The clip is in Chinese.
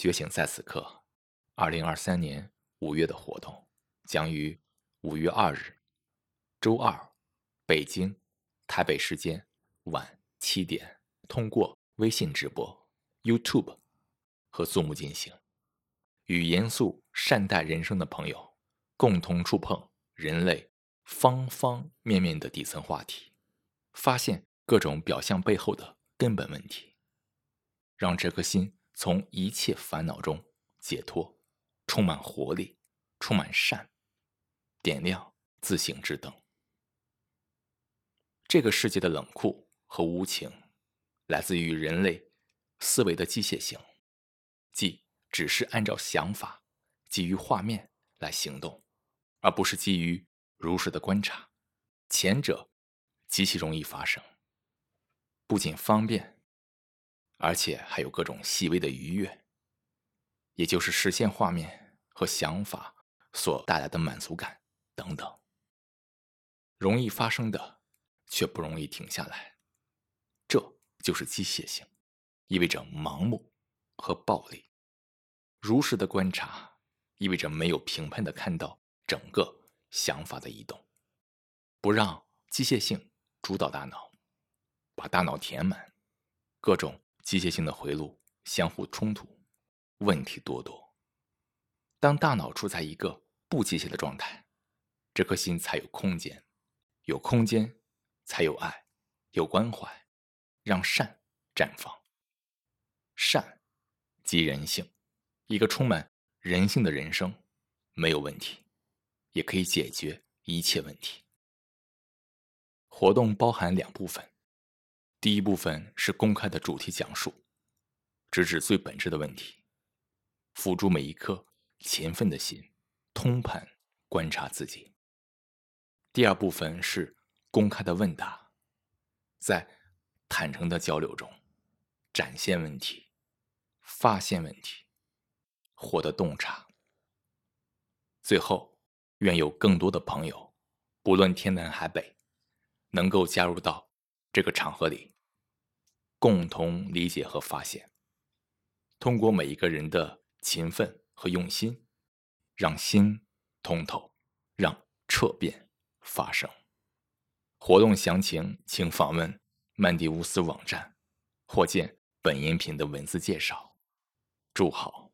觉醒在此刻，二零二三年五月的活动将于五月二日，周二，北京、台北时间晚七点，通过微信直播、YouTube 和 Zoom 进行，与严肃善待人生的朋友共同触碰人类方方面面的底层话题，发现各种表象背后的根本问题。让这颗心从一切烦恼中解脱，充满活力，充满善，点亮自省之灯。这个世界的冷酷和无情，来自于人类思维的机械性，即只是按照想法、基于画面来行动，而不是基于如实的观察。前者极其容易发生，不仅方便。而且还有各种细微的愉悦，也就是实现画面和想法所带来的满足感等等。容易发生的，却不容易停下来，这就是机械性，意味着盲目和暴力。如实的观察，意味着没有评判的看到整个想法的移动，不让机械性主导大脑，把大脑填满各种。机械性的回路相互冲突，问题多多。当大脑处在一个不机械的状态，这颗心才有空间，有空间才有爱，有关怀，让善绽放。善即人性，一个充满人性的人生没有问题，也可以解决一切问题。活动包含两部分。第一部分是公开的主题讲述，直指最本质的问题，辅助每一颗勤奋的心通盘观察自己。第二部分是公开的问答，在坦诚的交流中，展现问题，发现问题，获得洞察。最后，愿有更多的朋友，不论天南海北，能够加入到这个场合里。共同理解和发现，通过每一个人的勤奋和用心，让心通透，让彻变发生。活动详情请访问曼迪乌斯网站，或见本音频的文字介绍。祝好。